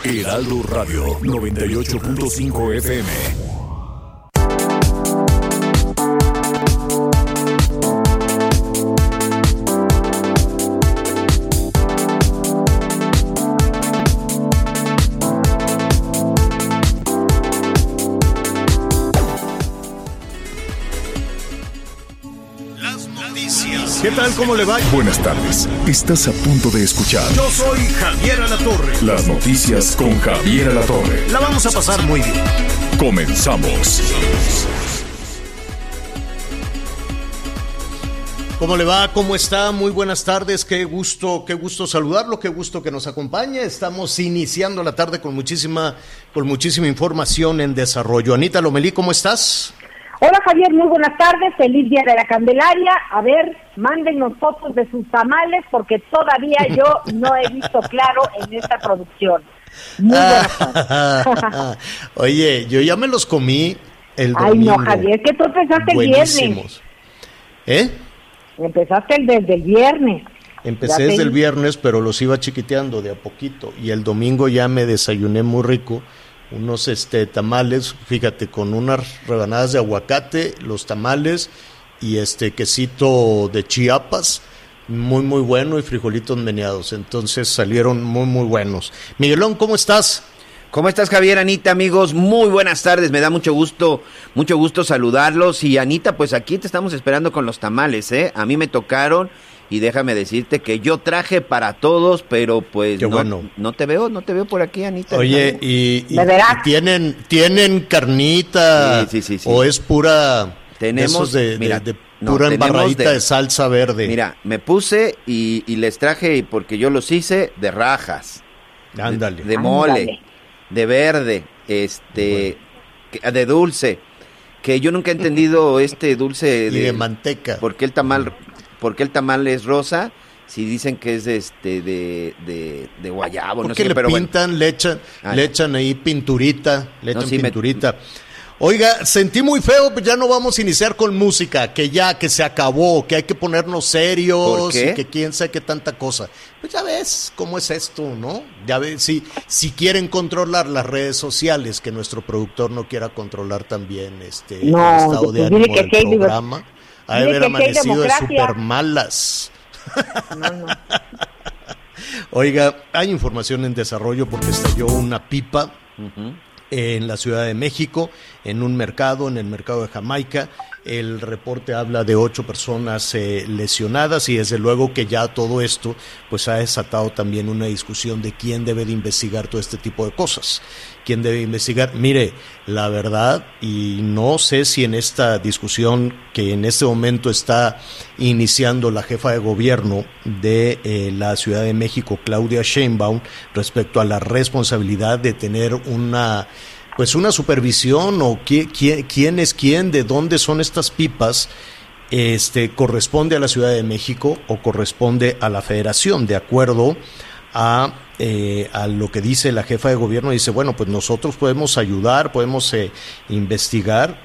Heraldo Radio 98.5 FM. ¿Qué tal? ¿Cómo le va? Buenas tardes. Estás a punto de escuchar Yo soy Javier Alatorre. las noticias con Javier Alatorre. La vamos a pasar muy bien. Comenzamos. ¿Cómo le va? ¿Cómo está? Muy buenas tardes. Qué gusto, qué gusto saludarlo, qué gusto que nos acompañe. Estamos iniciando la tarde con muchísima, con muchísima información en desarrollo. Anita Lomelí, ¿cómo estás? Hola Javier, muy buenas tardes, feliz día de la Candelaria. A ver, mándenos fotos de sus tamales porque todavía yo no he visto claro en esta producción. Muy buenas tardes. Oye, yo ya me los comí el Ay domingo. no, Javier, que tú empezaste el viernes. ¿Eh? Empezaste el desde el viernes. Empecé Ya te- desde el viernes, pero los iba chiquiteando de a poquito. Y el domingo ya me desayuné muy rico. Unos este, tamales, fíjate, con unas rebanadas de aguacate, los tamales y este quesito de Chiapas, muy, muy bueno, y frijolitos meneados. Entonces salieron muy, muy buenos. Miguelón, ¿cómo estás? ¿Cómo estás, Javier, Anita, amigos? Muy buenas tardes, me da mucho gusto, mucho gusto saludarlos. Y Anita, pues aquí te estamos esperando con los tamales, ¿eh? A mí me tocaron y déjame decirte que yo traje para todos, pero pues Qué no, bueno. no te veo, no te veo por aquí, Anita. Oye, y, y- ¿De veras? y tienen, tienen carnita Sí, sí, sí, sí. o es pura Tenemos, de esos de, de- mira, de no, pura embarradita de, de- salsa verde. Mira, me puse y, y les traje, porque yo los hice, de rajas. de- ándale. De, mole, Ándale. de verde, este, de dulce. Que yo nunca he entendido este dulce y de manteca. ¿Por qué el tamal, por qué el tamal es rosa? Si dicen que es de este de, de, de guayabo, no Porque sé, le pero bueno. pintan, le echan, Ay. le echan ahí pinturita, le No, echan me- pinturita. Oiga, sentí muy feo, pues ya no vamos a iniciar con música, que ya, que se acabó, que hay que ponernos serios, y que quién sabe qué tanta cosa. Pues ya ves cómo es esto, ¿no? Ya ves, si, si quieren controlar las redes sociales, que nuestro productor no quiera controlar también este No, el estado de ánimo del programa. Ha de haber amanecido super malas. No, no. Oiga, hay información en desarrollo porque estalló una pipa en la Ciudad de México, en un mercado, en el mercado de Jamaica. El reporte habla de ocho personas eh, lesionadas y desde luego que ya todo esto pues ha desatado también una discusión de quién debe de investigar todo este tipo de cosas. ¿Quién debe investigar? Mire, la verdad, y no sé si en esta discusión que en este momento está iniciando la jefa de gobierno de eh, la Ciudad de México, Claudia Sheinbaum, respecto a la responsabilidad de tener una pues una supervisión o qui- qui- quién es quién, de dónde son estas pipas, este corresponde a la Ciudad de México o corresponde a la Federación, de acuerdo a, eh, a lo que dice la jefa de gobierno, dice, bueno, pues nosotros podemos ayudar, podemos eh, investigar,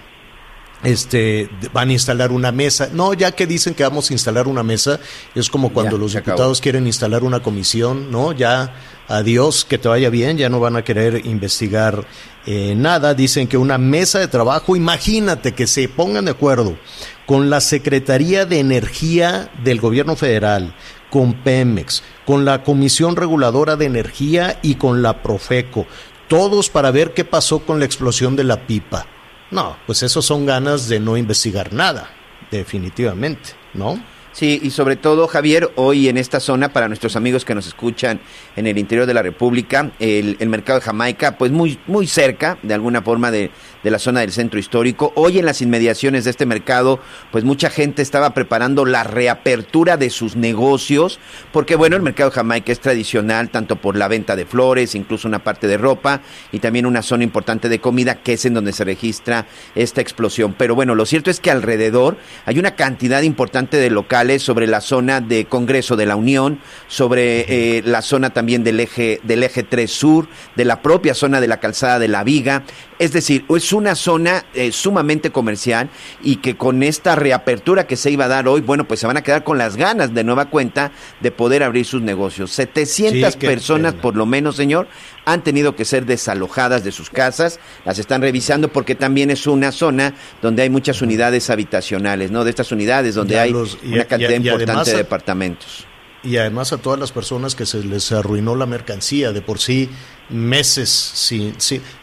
este van a instalar una mesa. No, ya que dicen que vamos a instalar una mesa, es como cuando Ya, los acabó. diputados quieren instalar una comisión, ¿no? Ya adiós, que te vaya bien, ya no van a querer investigar eh, nada. Dicen que una mesa de trabajo, imagínate que se pongan de acuerdo con la Secretaría de Energía del Gobierno Federal, con Pemex, con la Comisión Reguladora de Energía y con la Profeco, todos para ver qué pasó con la explosión de la pipa. No, pues eso son ganas de no investigar nada, definitivamente, ¿no? Sí, y sobre todo, Javier, hoy en esta zona, para nuestros amigos que nos escuchan en el interior de la República, el, el mercado de Jamaica, pues muy, muy cerca, de alguna forma, de, de la zona del centro histórico. Hoy en las inmediaciones de este mercado, pues mucha gente estaba preparando la reapertura de sus negocios, porque bueno, el mercado Jamaica es tradicional tanto por la venta de flores, incluso una parte de ropa y también una zona importante de comida, que es en donde se registra esta explosión. Pero bueno, lo cierto es que alrededor hay una cantidad importante de locales sobre la zona de Congreso de la Unión, sobre eh, la zona también del eje, del eje 3 Sur, de la propia zona de la calzada de la Viga. Es decir, es una zona eh, sumamente comercial y que con esta reapertura que se iba a dar hoy, bueno, pues se van a quedar con las ganas de nueva cuenta de poder abrir sus negocios. 700 personas por lo menos, señor, han tenido que ser desalojadas de sus casas, las están revisando porque también es una zona donde hay muchas unidades habitacionales, ¿no? De estas unidades donde hay una cantidad importante de departamentos y además a todas las personas que se les arruinó la mercancía de por sí meses sin,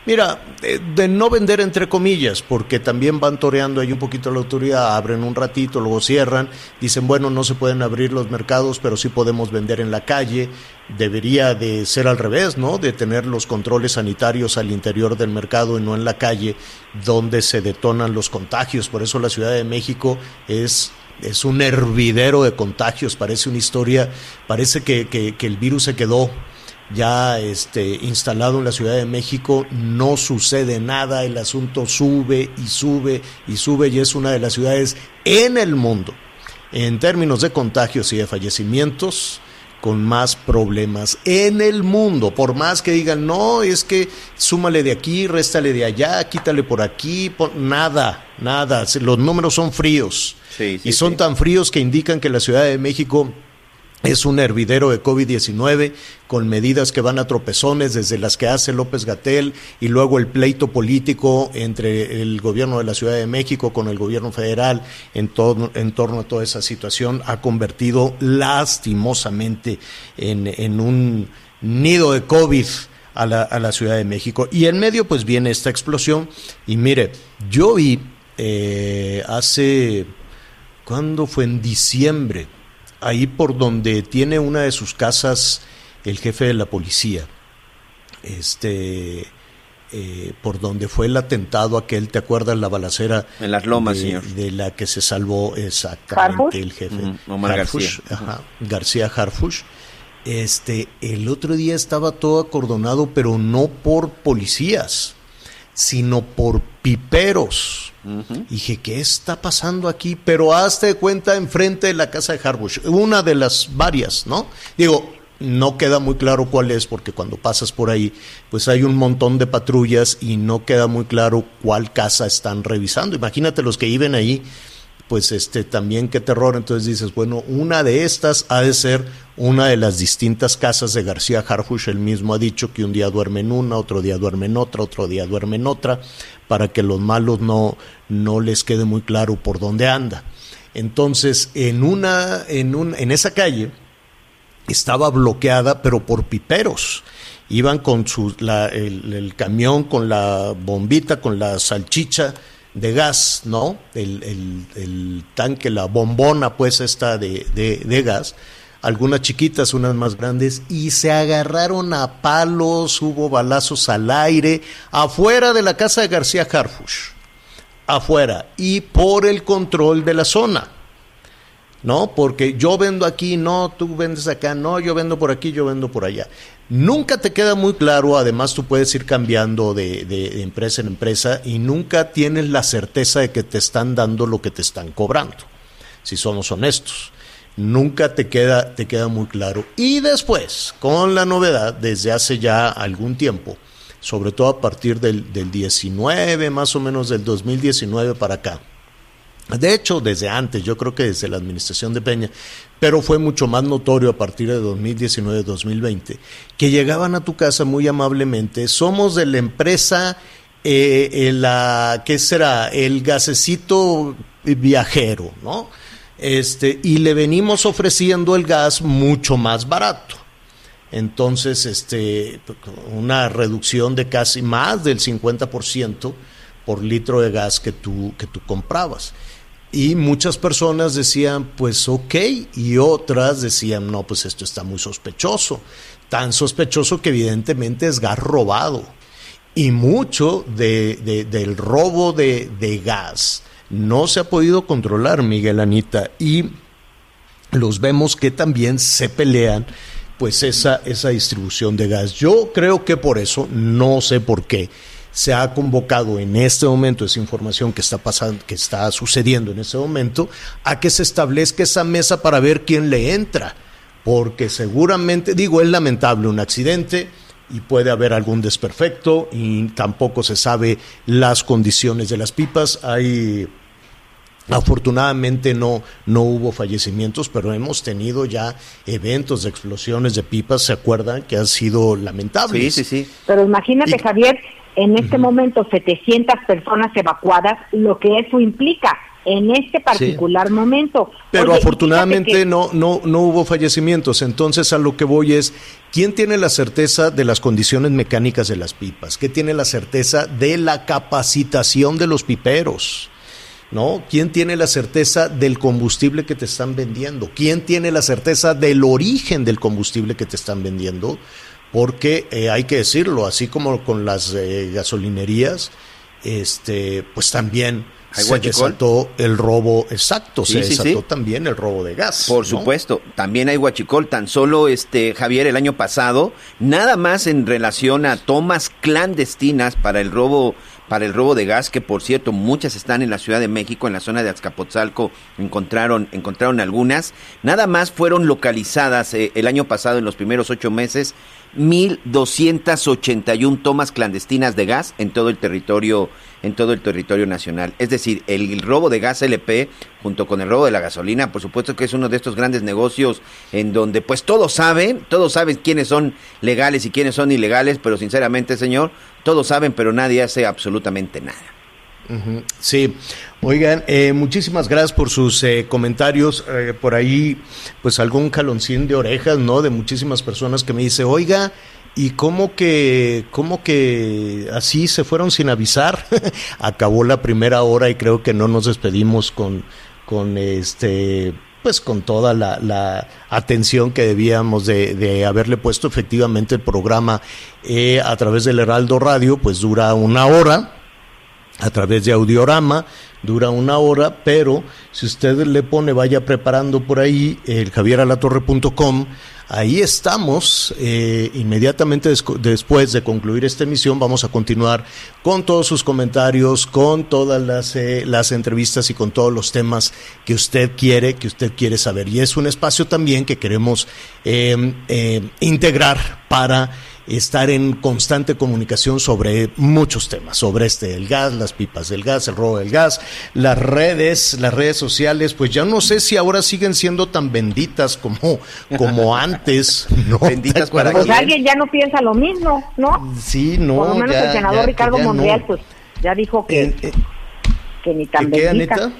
mira de, no vender entre comillas porque también van toreando ahí un poquito la autoridad abren un ratito luego cierran dicen bueno no se pueden abrir los mercados pero sí podemos vender en la calle debería de ser al revés no de tener los controles sanitarios al interior del mercado y no en la calle donde se detonan los contagios. Por eso la Ciudad de México es es un hervidero de contagios, parece una historia, parece que, que, el virus se quedó ya este, instalado en la Ciudad de México, no sucede nada, el asunto sube y sube y sube y es una de las ciudades en el mundo, en términos de contagios y de fallecimientos, con más problemas en el mundo. Por más que digan, no, es que súmale de aquí, réstale de allá, quítale por aquí, nada, nada. Los números son fríos. y son tan fríos que indican que la Ciudad de México es un hervidero de COVID-19 con medidas que van a tropezones desde las que hace López Gatel y luego el pleito político entre el gobierno de la Ciudad de México con el gobierno federal en, en torno a toda esa situación ha convertido lastimosamente en, un nido de COVID a la, a la, Ciudad de México. Y en medio pues viene esta explosión y mire, yo vi eh, hace, ¿cuándo fue? En diciembre ahí por donde tiene una de sus casas el jefe de la policía, este, eh, por donde fue el atentado aquel, ¿te acuerdas la balacera? En las lomas, de, señor. De la que se salvó exactamente el jefe. Omar García. García Harfush. Este, el otro día estaba todo acordonado, pero no por policías, sino por piperos. Dije, ¿qué está pasando aquí? Pero hazte de cuenta enfrente de la casa de Harbush, una de las varias, ¿no? Digo, no queda muy claro cuál es, porque cuando pasas por ahí, pues hay un montón de patrullas y no queda muy claro cuál casa están revisando. Imagínate los que viven ahí, pues este también qué terror. Entonces dices, bueno, una de estas ha de ser una de las distintas casas de García Harfush. Él mismo ha dicho que un día duerme en una, otro día duerme en otra, otro día duerme en otra para que los malos no, no les quede muy claro por dónde anda. Entonces, en, una, en, un, en esa calle estaba bloqueada, pero por piperos. Iban con su, la, el, camión, con la bombita, con la salchicha de gas, ¿no? El, el, tanque, la bombona, pues, esta de, de, de gas algunas chiquitas, unas más grandes, y se agarraron a palos, hubo balazos al aire, afuera de la casa de García Harfush, afuera, y por el control de la zona. ¿No? Porque yo vendo aquí, no, tú vendes acá, no, yo vendo por aquí, yo vendo por allá. Nunca te queda muy claro, además tú puedes ir cambiando de, de empresa en empresa y nunca tienes la certeza de que te están dando lo que te están cobrando, si somos honestos nunca te queda, te queda muy claro. Y después, con la novedad, desde hace ya algún tiempo, sobre todo a partir del, del 19, más o menos del 2019 para acá, de hecho, desde antes, yo creo que desde la administración de Peña, pero fue mucho más notorio a partir de 2019-2020, que llegaban a tu casa muy amablemente, somos de la empresa, eh, la, ¿qué será? El gasecito viajero, ¿no? este, y le venimos ofreciendo el gas mucho más barato. Entonces, este, una reducción de casi más del 50% por litro de gas que tú, que tú comprabas. Y muchas personas decían, pues ok, y otras decían, no, pues esto está muy sospechoso, tan sospechoso que evidentemente es gas robado. Y mucho de, del robo de, de gas no se ha podido controlar, Miguel Anita, y los vemos que también se pelean pues esa, esa distribución de gas. Yo creo que por eso, no sé por qué, se ha convocado en este momento esa información que está pasando, que está sucediendo en este momento, a que se establezca esa mesa para ver quién le entra. Porque seguramente, digo, es lamentable un accidente y puede haber algún desperfecto y tampoco se sabe las condiciones de las pipas. Hay Afortunadamente no, no hubo fallecimientos, pero hemos tenido ya eventos de explosiones de pipas, ¿se acuerdan? Que han sido lamentables. Sí, sí, sí. Pero imagínate, Javier, en este momento 700 personas evacuadas, lo que eso implica en este particular momento. Pero afortunadamente no, no, no hubo fallecimientos. Entonces a lo que voy es, ¿quién tiene la certeza de las condiciones mecánicas de las pipas? ¿Qué tiene la certeza de la capacitación de los piperos? ¿no? ¿Quién tiene la certeza del combustible que te están vendiendo? ¿Quién tiene la certeza del origen del combustible que te están vendiendo? Porque eh, hay que decirlo, así como con las eh, gasolinerías, este, pues también se desató el robo, exacto, se desató también el robo de gas. Por supuesto, también hay huachicol, tan solo este Javier el año pasado, nada más en relación a tomas clandestinas para el robo para el robo de gas, que por cierto muchas están en la Ciudad de México, en la zona de Azcapotzalco, encontraron, encontraron algunas. Nada más fueron localizadas eh, el año pasado, en los primeros ocho meses, 1.281 tomas clandestinas de gas en todo el territorio en todo el territorio nacional. Es decir, el, robo de gas LP junto con el robo de la gasolina, por supuesto que es uno de estos grandes negocios en donde pues todos saben, todos saben quiénes son legales y quiénes son ilegales, pero sinceramente, señor, todos saben, pero nadie hace absolutamente nada. Sí, oigan, eh, muchísimas gracias por sus eh, comentarios. Eh, por ahí, pues algún caloncín de orejas, ¿no? De muchísimas personas que me dice, oiga, ¿y cómo que, cómo que así se fueron sin avisar? Acabó la primera hora y creo que no nos despedimos con, con este pues con toda la, atención que debíamos de, haberle puesto efectivamente el programa a través del Heraldo Radio, pues dura una hora, a través de audiorama, dura una hora, pero si usted le pone, vaya preparando por ahí el javieralatorre.com, ahí estamos. Eh, inmediatamente después de concluir esta emisión, vamos a continuar con todos sus comentarios, con todas las, eh, las entrevistas y con todos los temas que usted quiere, que usted quiere saber. Y es un espacio también que queremos eh, integrar para estar en constante comunicación sobre muchos temas, sobre este el gas, las pipas del gas, el robo del gas, las redes, las redes sociales, pues ya no sé si ahora siguen siendo tan benditas como, como antes, ¿no? Benditas para Pues alguien ya no piensa lo mismo, ¿no? Sí, no. Por lo menos el senador Ricardo Monreal, pues ya dijo que, eh, que ni tan bendita.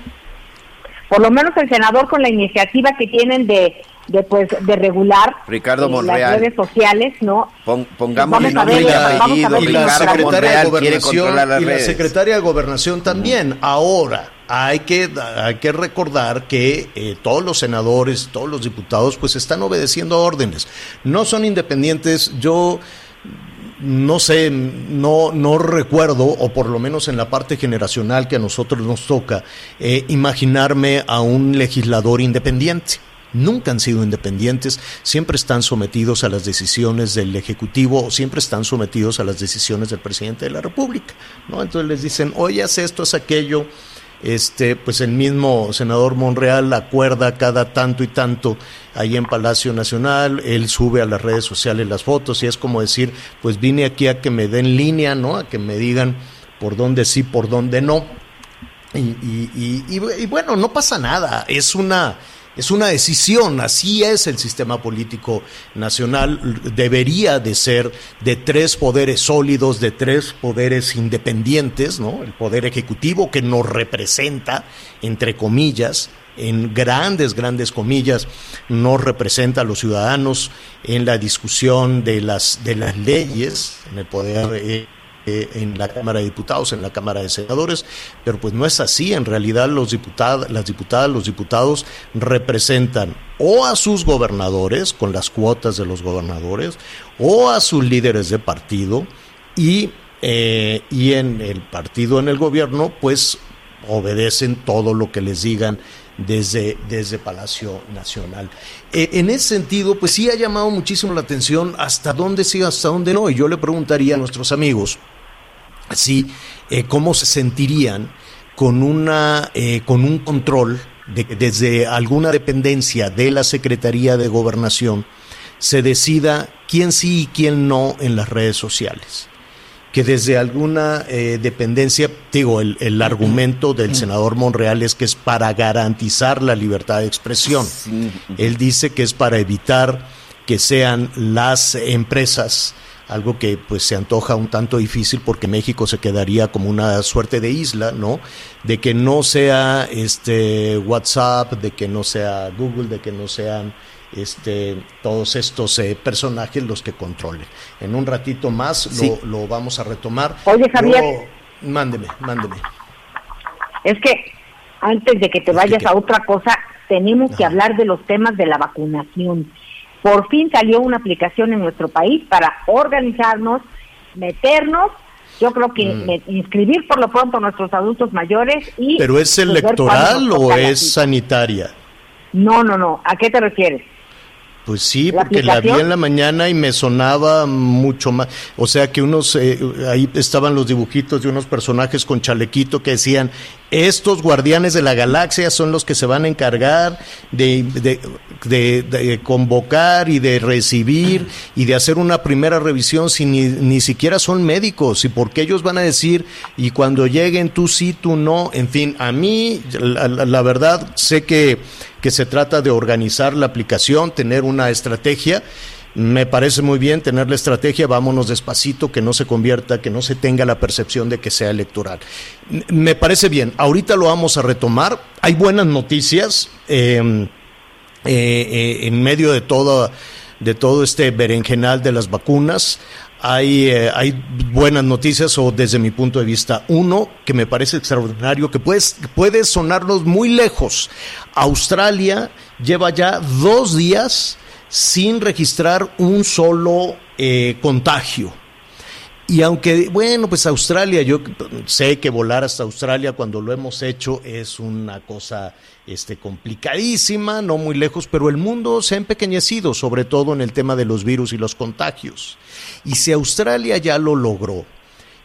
Por lo menos el senador con la iniciativa que tienen de de pues de regular Ricardo eh, las redes sociales, ¿no? pongamos y, la secretaria de Gobernación y la secretaria de Gobernación también. Ahora hay que hay que recordar que eh, todos los senadores, todos los diputados, pues están obedeciendo órdenes. No son independientes. Yo no sé, no, no recuerdo, o por lo menos en la parte generacional que a nosotros nos toca, eh, imaginarme a un legislador independiente nunca han sido independientes, siempre están sometidos a las decisiones del Ejecutivo o siempre están sometidos a las decisiones del presidente de la República. ¿no? Entonces les dicen, oye, haz esto, haz aquello. Este, pues el mismo senador Monreal acuerda cada tanto y tanto ahí en Palacio Nacional, él sube a las redes sociales las fotos y es como decir, pues vine aquí a que me den línea, ¿no? A que me digan por dónde sí, por dónde no. y bueno, no pasa nada, es una, es una decisión, así es el sistema político nacional, debería de ser de tres poderes sólidos, de tres poderes independientes, ¿no? El poder ejecutivo que nos representa, entre comillas, en grandes, grandes comillas, nos representa a los ciudadanos en la discusión de las, de las leyes, en el poder eh, en la Cámara de Diputados, en la Cámara de Senadores, pero pues no es así. En realidad los las diputadas, los diputados representan o a sus gobernadores con las cuotas de los gobernadores o a sus líderes de partido y, eh, y en el partido, en el gobierno, pues obedecen todo lo que les digan desde, desde Palacio Nacional. Eh, en ese sentido, pues sí ha llamado muchísimo la atención hasta dónde sí, hasta dónde no. Y yo le preguntaría a nuestros amigos, sí, eh, cómo se sentirían con, una, eh, con un control de que desde alguna dependencia de la Secretaría de Gobernación se decida quién sí y quién no en las redes sociales que desde alguna eh, dependencia, digo, el, argumento del senador Monreal es que es para garantizar la libertad de expresión. Él dice que es para evitar que sean las empresas algo que pues se antoja un tanto difícil porque México se quedaría como una suerte de isla, ¿no? De que no sea este WhatsApp, de que no sea Google, de que no sean este, todos estos eh, personajes los que controlen. En un ratito más lo, vamos a retomar. Oye, Javier. mándeme, mándeme. Es que antes de que te vayas a otra cosa, tenemos que hablar de los temas de la vacunación. Por fin salió una aplicación en nuestro país para organizarnos, meternos yo creo que mm. inscribir por lo pronto a nuestros adultos mayores y... ¿Pero es electoral o es sanitaria? No, no, no. ¿A qué te refieres? Pues sí, porque la vi en la mañana y me sonaba mucho más. O sea que unos, eh, ahí estaban los dibujitos de unos personajes con chalequito que decían, estos guardianes de la galaxia son los que se van a encargar de, de, convocar y de recibir y de hacer una primera revisión si ni, ni siquiera son médicos y porque ellos van a decir y cuando lleguen tú sí, tú no. En fin, a mí la verdad sé que que se trata de organizar la aplicación, tener una estrategia. Me parece muy bien tener la estrategia, vámonos despacito, que no se convierta, que no se tenga la percepción de que sea electoral. Me parece bien, ahorita lo vamos a retomar. Hay buenas noticias em, eh, eh, en medio de todo, de todo este berenjenal de las vacunas hay, eh, hay buenas noticias o desde mi punto de vista. Uno que me parece extraordinario, que puede, puede sonarnos muy lejos. Australia lleva ya dos días sin registrar un solo eh, contagio. Y aunque, bueno, pues Australia, yo sé que volar hasta Australia cuando lo hemos hecho es una cosa este, complicadísima, no muy lejos, pero el mundo se ha empequeñecido, sobre todo en el tema de los virus y los contagios. Y si Australia ya lo logró,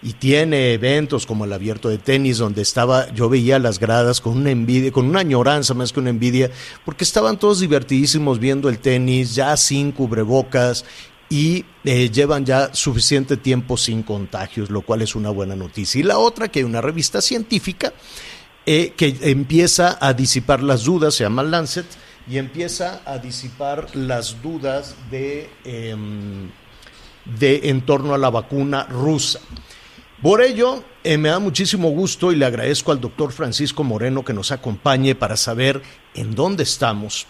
y tiene eventos como el abierto de tenis donde estaba yo veía las gradas con una envidia con una añoranza más que una envidia porque estaban todos divertidísimos viendo el tenis ya sin cubrebocas y eh, llevan ya suficiente tiempo sin contagios, lo cual es una buena noticia. Y la otra, que hay una revista científica eh, que empieza a disipar las dudas, se llama Lancet, y empieza a disipar las dudas de, em, de en torno a la vacuna rusa. Por ello, eh, me da muchísimo gusto y le agradezco al doctor Francisco Moreno que nos acompañe para saber en dónde estamos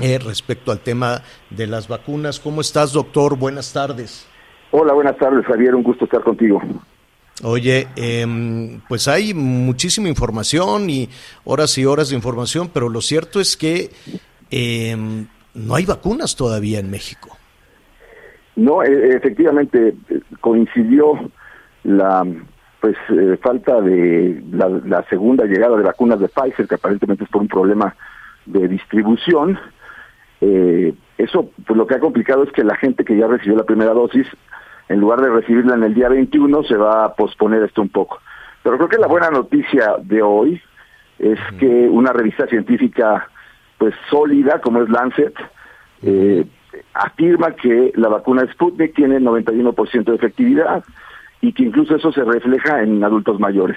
eh, respecto al tema de las vacunas. ¿Cómo estás, doctor? Buenas tardes. Hola, buenas tardes, Javier. Un gusto estar contigo. Oye, em, pues hay muchísima información y horas y horas de información, pero lo cierto es que em, no hay vacunas todavía en México. No, e, efectivamente coincidió la pues eh, falta de la, la, segunda llegada de vacunas de Pfizer, que aparentemente es por un problema de distribución, eh, eso pues lo que ha complicado es que la gente que ya recibió la primera dosis, en lugar de recibirla en el día 21, se va a posponer esto un poco. Pero creo que la buena noticia de hoy es que una revista científica pues sólida como es Lancet eh, afirma que la vacuna Sputnik tiene 91% de efectividad y que incluso eso se refleja en adultos mayores,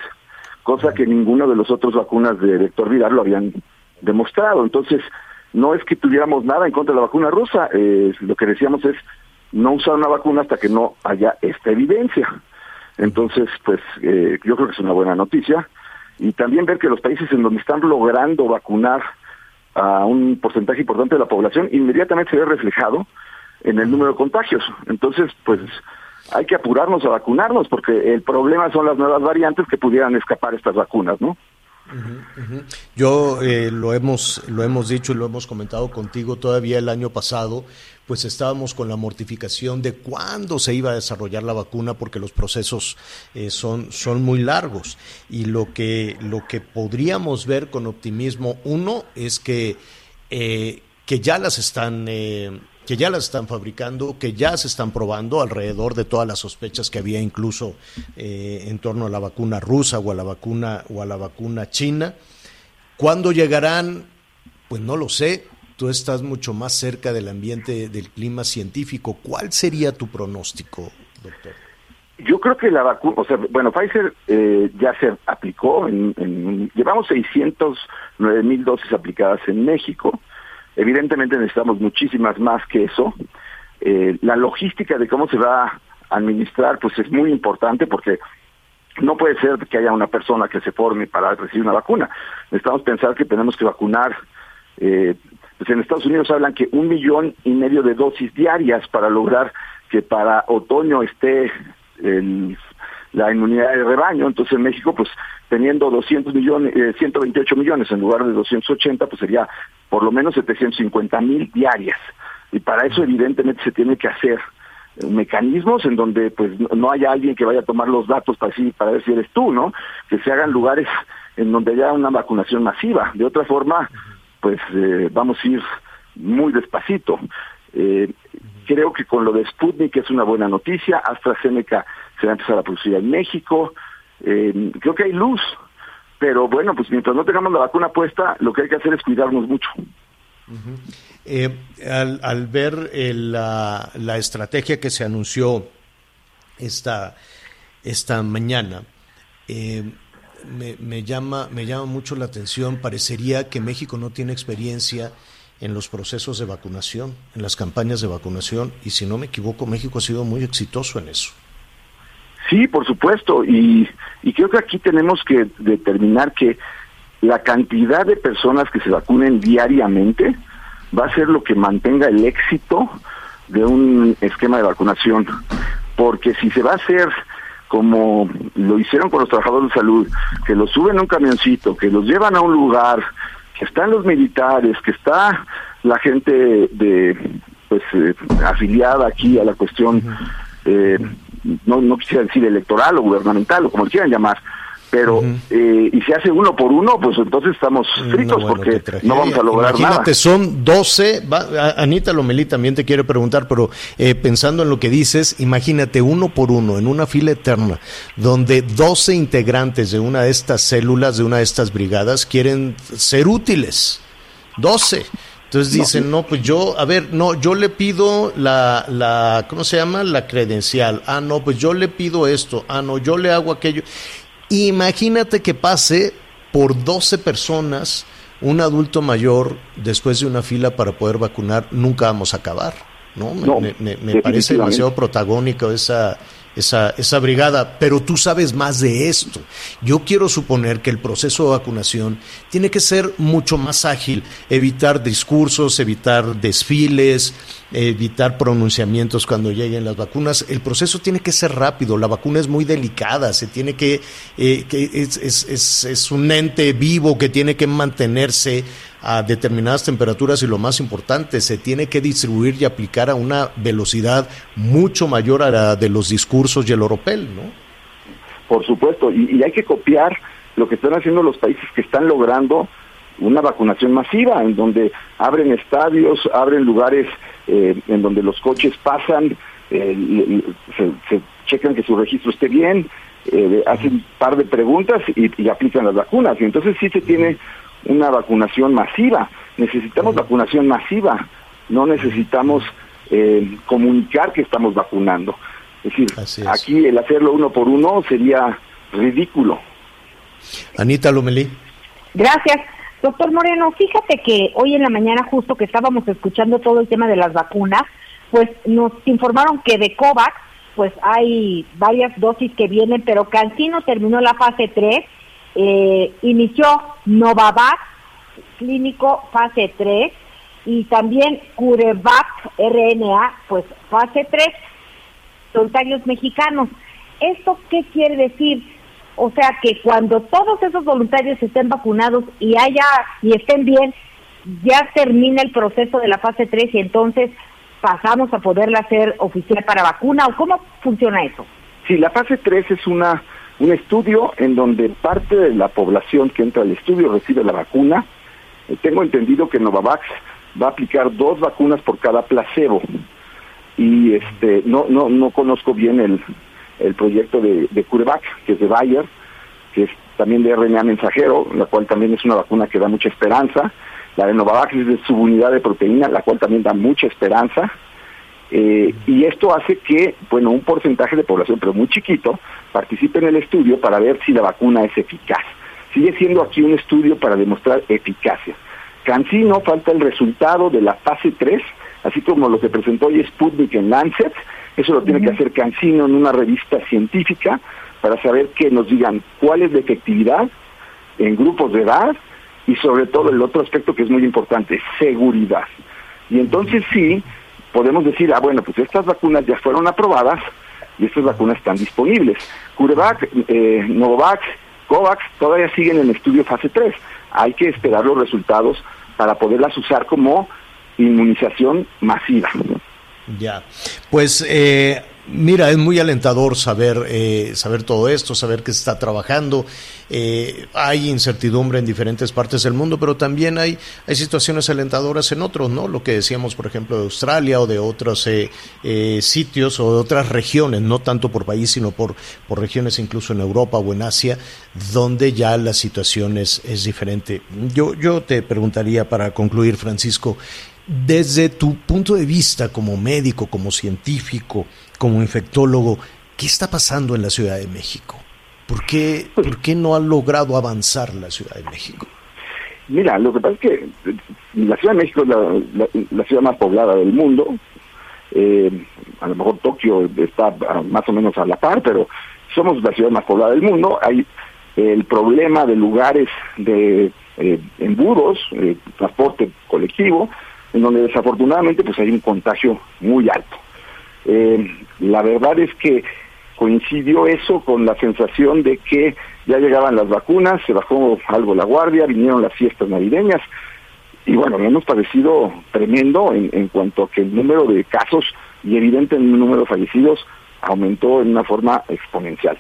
cosa que ninguna de las otras vacunas de vector viral lo habían demostrado. Entonces, no es que tuviéramos nada en contra de la vacuna rusa, lo que decíamos es no usar una vacuna hasta que no haya esta evidencia. Entonces, pues eh, yo creo que es una buena noticia. Y también ver que los países en donde están logrando vacunar a un porcentaje importante de la población, inmediatamente se ve reflejado en el número de contagios. Entonces, pues hay que apurarnos a vacunarnos porque el problema son las nuevas variantes que pudieran escapar estas vacunas, ¿no? Yo eh, lo hemos lo hemos dicho y lo hemos comentado contigo todavía el año pasado, pues estábamos con la mortificación de cuándo se iba a desarrollar la vacuna porque los procesos eh, son son muy largos. Y lo que lo que podríamos ver con optimismo uno es que eh, que ya las están que ya las están fabricando, que ya se están probando alrededor de todas las sospechas que había incluso eh, en torno a la vacuna rusa o a la vacuna o a la vacuna china. ¿Cuándo llegarán? Pues no lo sé. Tú estás mucho más cerca del ambiente del clima científico. ¿Cuál sería tu pronóstico, doctor? Yo creo que la vacuna, o sea, bueno, Pfizer eh, ya se aplicó, en, en, llevamos 609 mil dosis aplicadas en México. Evidentemente necesitamos muchísimas más que eso. Eh, la logística de cómo se va a administrar pues es muy importante porque no puede ser que haya una persona que se forme para recibir una vacuna. Necesitamos pensar que tenemos que vacunar. Eh, pues en Estados Unidos hablan que un millón y medio de dosis diarias para lograr que para otoño esté el, la inmunidad de rebaño. Entonces en México, pues teniendo 200 millones, eh, 128 millones en lugar de 280, pues sería por lo menos 750 mil diarias. Y para eso evidentemente se tiene que hacer mecanismos en donde pues no haya alguien que vaya a tomar los datos para, para ver si eres tú, ¿no? Que se hagan lugares en donde haya una vacunación masiva. De otra forma, pues eh, vamos a ir muy despacito. Eh, creo que con lo de Sputnik es una buena noticia. AstraZeneca se va a empezar a producir en México. Eh, creo que hay luz, pero bueno, pues mientras no tengamos la vacuna puesta, lo que hay que hacer es cuidarnos mucho. eh, al, al, ver el, la, la, estrategia que se anunció esta, esta mañana, eh, me, me, llama, me llama mucho la atención. Parecería que México no tiene experiencia en los procesos de vacunación, en las campañas de vacunación, y si no me equivoco, México ha sido muy exitoso en eso. Sí, por supuesto, y, y creo que aquí tenemos que determinar que la cantidad de personas que se vacunen diariamente va a ser lo que mantenga el éxito de un esquema de vacunación, porque si se va a hacer como lo hicieron con los trabajadores de salud, que los suben a un camioncito, que los llevan a un lugar, que están los militares, que está la gente de pues eh, afiliada aquí a la cuestión eh, no, no quisiera decir electoral o gubernamental o como quieran llamar, pero uh -huh. eh, y se hace uno por uno, pues entonces estamos fritos no, bueno, porque no vamos a lograr Imagínate, nada. son 12, va, Anita Lomelí también te quiere preguntar, pero eh, pensando en lo que dices, imagínate uno por uno, en una fila eterna, donde 12 integrantes de una de estas células, de una de estas brigadas, quieren ser útiles. 12. Entonces dicen, no. no, pues yo, a ver, no, yo le pido la, la, ¿cómo se llama? La credencial. Ah, no, pues yo le pido esto. Ah, no, yo le hago aquello. Imagínate que pase por 12 personas un adulto mayor después de una fila para poder vacunar, nunca vamos a acabar. No, no me, me, me parece demasiado protagónico esa, esa, esa brigada, pero tú sabes más de esto. Yo quiero suponer que el proceso de vacunación tiene que ser mucho más ágil, evitar discursos, evitar desfiles, evitar pronunciamientos cuando lleguen las vacunas. El proceso tiene que ser rápido, la vacuna es muy delicada, se tiene que, eh, es, es, es, es un ente vivo que tiene que mantenerse a determinadas temperaturas y lo más importante, se tiene que distribuir y aplicar a una velocidad mucho mayor a la de los discursos y el oropel, ¿no? Por supuesto, y, y hay que copiar lo que están haciendo los países que están logrando una vacunación masiva, en donde abren estadios, abren lugares eh, en donde los coches pasan, eh, se, se, checan que su registro esté bien, eh, hacen un par de preguntas y, y, aplican las vacunas. Y entonces sí se tiene una vacunación masiva. Necesitamos uh -huh. vacunación masiva, no necesitamos eh, comunicar que estamos vacunando. Es decir, es. aquí el hacerlo uno por uno sería ridículo. Anita Lomelí. Gracias. Doctor Moreno, fíjate que hoy en la mañana, justo que estábamos escuchando todo el tema de las vacunas, pues nos informaron que de COVAX, pues hay varias dosis que vienen, pero Cancino terminó la fase 3 eh, inició Novavax clínico fase 3 y también Curevac RNA, pues fase 3. voluntarios mexicanos. ¿Esto qué quiere decir? O sea que cuando todos esos voluntarios estén vacunados y haya y estén bien, ya termina el proceso de la fase 3 y entonces pasamos a poderla hacer oficial para vacuna o cómo funciona eso? Sí, la fase 3 es una un estudio en donde parte de la población que entra al estudio recibe la vacuna. Eh, tengo entendido que Novavax va a aplicar dos vacunas por cada placebo y este no no no conozco bien el, el proyecto de, de CureVac, que es de Bayer, que es también de RNA mensajero, la cual también es una vacuna que da mucha esperanza. La de Novavax es de subunidad de proteína, la cual también da mucha esperanza. Eh, y esto hace que, bueno, un porcentaje de población, pero muy chiquito, participe en el estudio para ver si la vacuna es eficaz. Sigue siendo aquí un estudio para demostrar eficacia. Cancino falta el resultado de la fase 3, así como lo que presentó hoy Sputnik en Lancet, eso lo tiene que hacer Cancino en una revista científica para saber que nos digan cuál es la efectividad en grupos de edad y sobre todo el otro aspecto que es muy importante, seguridad. Y entonces sí, podemos decir, ah, bueno, pues estas vacunas ya fueron aprobadas y estas vacunas están disponibles. CureVac, eh, Novavax, COVAX todavía siguen en estudio fase 3. Hay que esperar los resultados para poderlas usar como inmunización masiva. Ya, pues eh, mira, es muy alentador saber, eh, saber todo esto, saber que se está trabajando. Eh, hay incertidumbre en diferentes partes del mundo, pero también hay, hay situaciones alentadoras en otros, ¿no? Lo que decíamos, por ejemplo, de Australia o de otros sitios o de otras regiones, no tanto por país, sino por, por regiones incluso en Europa o en Asia, donde ya la situación es, es diferente. Yo, yo te preguntaría para concluir, Francisco, desde tu punto de vista como médico, como científico, como infectólogo, ¿qué está pasando en la Ciudad de México? ¿Por qué, ¿Por qué no ha logrado avanzar la Ciudad de México? Mira, lo que pasa es que la Ciudad de México es la, ciudad más poblada del mundo. Eh, a lo mejor Tokio está más o menos a la par, pero somos la ciudad más poblada del mundo. Hay el problema de lugares de eh, embudos, eh, transporte colectivo, en donde desafortunadamente pues hay un contagio muy alto. Eh, la verdad es que coincidió eso con la sensación de que ya llegaban las vacunas, se bajó algo la guardia, vinieron las fiestas navideñas y bueno, hemos padecido tremendo en, en cuanto a que el número de casos y evidente el número de fallecidos aumentó en una forma exponencial.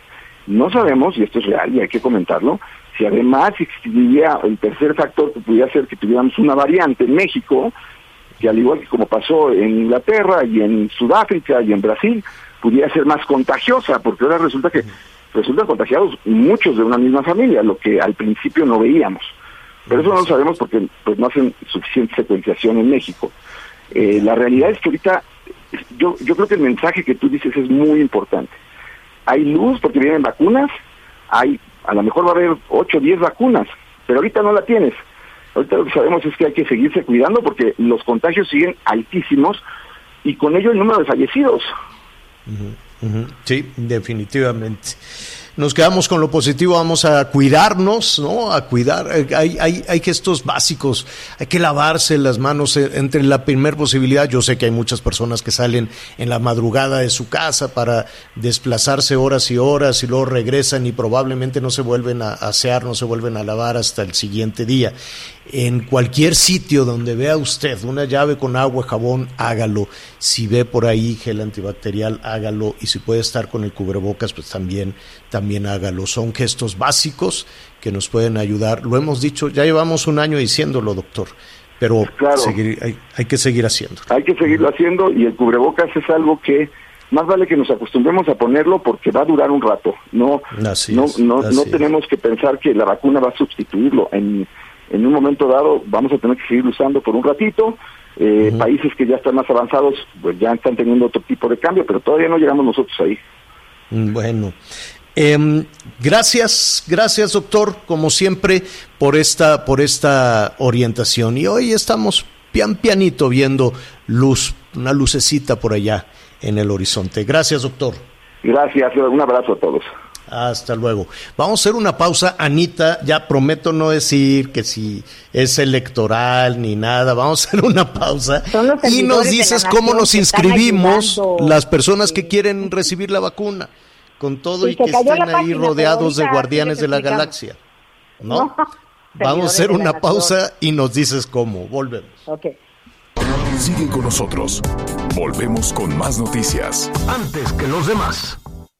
No sabemos, y esto es real y hay que comentarlo, si además existiría el tercer factor que pudiera ser que tuviéramos una variante en México, que al igual que como pasó en Inglaterra y en Sudáfrica y en Brasil, pudiera ser más contagiosa, porque ahora resulta que resultan contagiados muchos de una misma familia, lo que al principio no veíamos. Pero eso no lo sabemos porque pues, no hacen suficiente secuenciación en México. Eh, la realidad es que ahorita, yo, yo creo que el mensaje que tú dices es muy importante. Hay luz porque vienen vacunas, hay, a lo mejor va a haber 8 o 10 vacunas, pero ahorita no la tienes. Ahorita lo que sabemos es que hay que seguirse cuidando porque los contagios siguen altísimos y con ello el número de fallecidos. Sí, definitivamente nos quedamos con lo positivo, vamos a cuidarnos, ¿no? A cuidar. Eh, hay, hay, hay gestos básicos, hay que lavarse las manos eh, entre la primer posibilidad. Yo sé que hay muchas personas que salen en la madrugada de su casa para desplazarse horas y horas y luego regresan y probablemente no se vuelven a asear, no se vuelven a lavar hasta el siguiente día. En cualquier sitio donde vea usted una llave con agua, jabón, hágalo. Si ve por ahí gel antibacterial, hágalo. Y si puede estar con el cubrebocas, pues también, también hágalo. Son gestos básicos que nos pueden ayudar. Lo hemos dicho, ya llevamos un año diciéndolo, doctor. Pero hay, hay que seguir haciendo. Hay que seguirlo haciendo y el cubrebocas es algo que más vale que nos acostumbremos a ponerlo porque va a durar un rato. No, no, no, no tenemos que pensar que la vacuna va a sustituirlo. En, en un momento dado vamos a tener que seguir usando por un ratito. Eh, países que ya están más avanzados, pues ya están teniendo otro tipo de cambio, pero todavía no llegamos nosotros ahí. Mm, bueno, em, gracias, gracias doctor, como siempre, por esta, por esta orientación. Y hoy estamos pian pianito viendo luz, una lucecita por allá en el horizonte. Gracias, doctor. Gracias, un abrazo a todos. Hasta luego. Vamos a hacer una pausa, Anita. Ya prometo no decir que si es electoral ni nada. Vamos a hacer una pausa. Y nos dices cómo nos inscribimos las personas que quieren recibir la vacuna. Con todo y que estén ahí rodeados de guardianes de la galaxia. ¿No? Vamos a hacer una pausa y nos dices cómo. Volvemos. Ok. Sigue con nosotros. Volvemos con más noticias. Antes que los demás.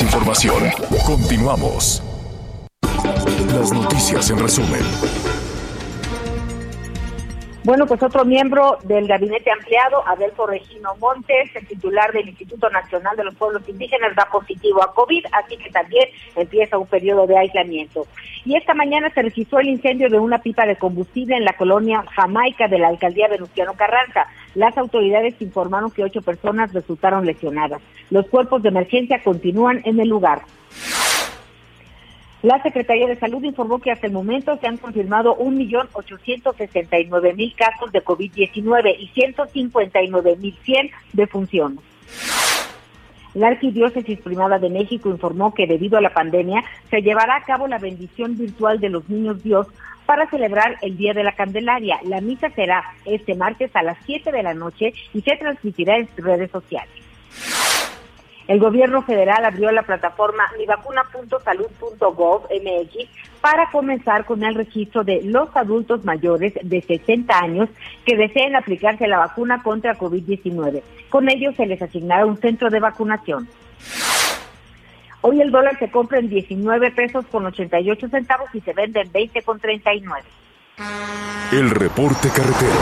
Información. Continuamos. Las noticias en resumen. Bueno, pues otro miembro del gabinete ampliado, Adelfo Regino Montes, el titular del Instituto Nacional de los Pueblos Indígenas, da positivo a COVID, así que también empieza un periodo de aislamiento. Y esta mañana se registró el incendio de una pipa de combustible en la colonia Jamaica de la alcaldía Venustiano Carranza. Las autoridades informaron que ocho personas resultaron lesionadas. Los cuerpos de emergencia continúan en el lugar. La Secretaría de Salud informó que hasta el momento se han confirmado 1.869.000 casos de COVID-19 y 159.100 defunciones. La Arquidiócesis Primada de México informó que debido a la pandemia se llevará a cabo la bendición virtual de los niños Dios para celebrar el Día de la Candelaria. La misa será este martes a las 7 de la noche y se transmitirá en redes sociales. El gobierno federal abrió la plataforma mivacuna.salud.gov.mx para comenzar con el registro de los adultos mayores de 60 años que deseen aplicarse la vacuna contra COVID-19. Con ello se les asignará un centro de vacunación. Hoy el dólar se compra en 19 pesos con 88 centavos y se vende en 20 con 39. El reporte carretero.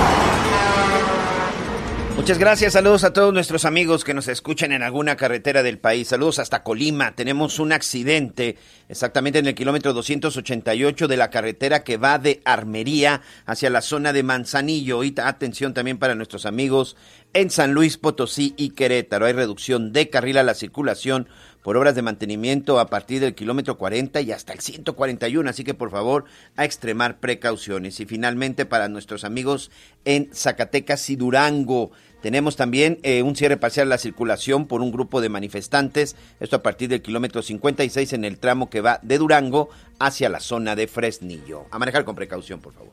Muchas gracias, saludos a todos nuestros amigos que nos escuchan en alguna carretera del país. Saludos hasta Colima. Tenemos un accidente exactamente en el kilómetro 288 de la carretera que va de Armería hacia la zona de Manzanillo. Y atención también para nuestros amigos en San Luis Potosí y Querétaro. Hay reducción de carril a la circulación por obras de mantenimiento a partir del kilómetro 40 y hasta el 141, así que por favor a extremar precauciones. Y finalmente para nuestros amigos en Zacatecas y Durango, tenemos también eh, un cierre parcial de la circulación por un grupo de manifestantes, esto a partir del kilómetro 56 en el tramo que va de Durango hacia la zona de Fresnillo. A manejar con precaución, por favor.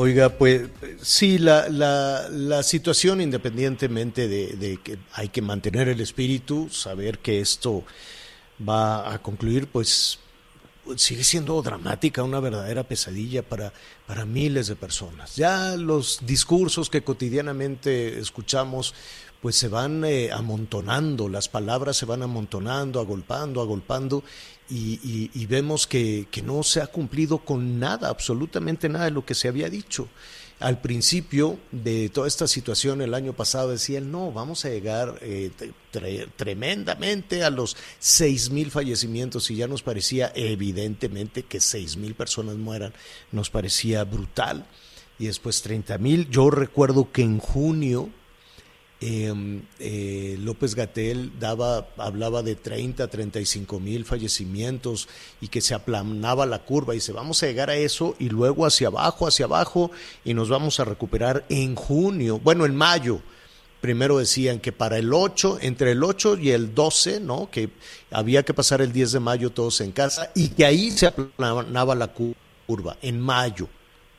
Oiga, pues sí, la, la, situación, independientemente de, de, que hay que mantener el espíritu, saber que esto va a concluir, pues sigue siendo dramática, una verdadera pesadilla para, para miles de personas. Ya los discursos que cotidianamente escuchamos, pues se van eh, amontonando, las palabras se van amontonando, agolpando, agolpando, y, vemos que, no se ha cumplido con nada, absolutamente nada de lo que se había dicho. Al principio de toda esta situación el año pasado decían, no, vamos a llegar eh, tremendamente a los seis mil fallecimientos y ya nos parecía evidentemente que seis mil personas mueran, nos parecía brutal. Y después 30 mil, yo recuerdo que en junio Em, eh, López Gatel daba, hablaba de 30, 35 mil fallecimientos y que se aplanaba la curva. Y dice, vamos a llegar a eso y luego hacia abajo, hacia abajo y nos vamos a recuperar en junio, bueno, en mayo. Primero decían que para el 8, entre el 8 y el 12, ¿no? Que había que pasar el 10 de mayo todos en casa y que ahí se aplanaba la curva, en mayo.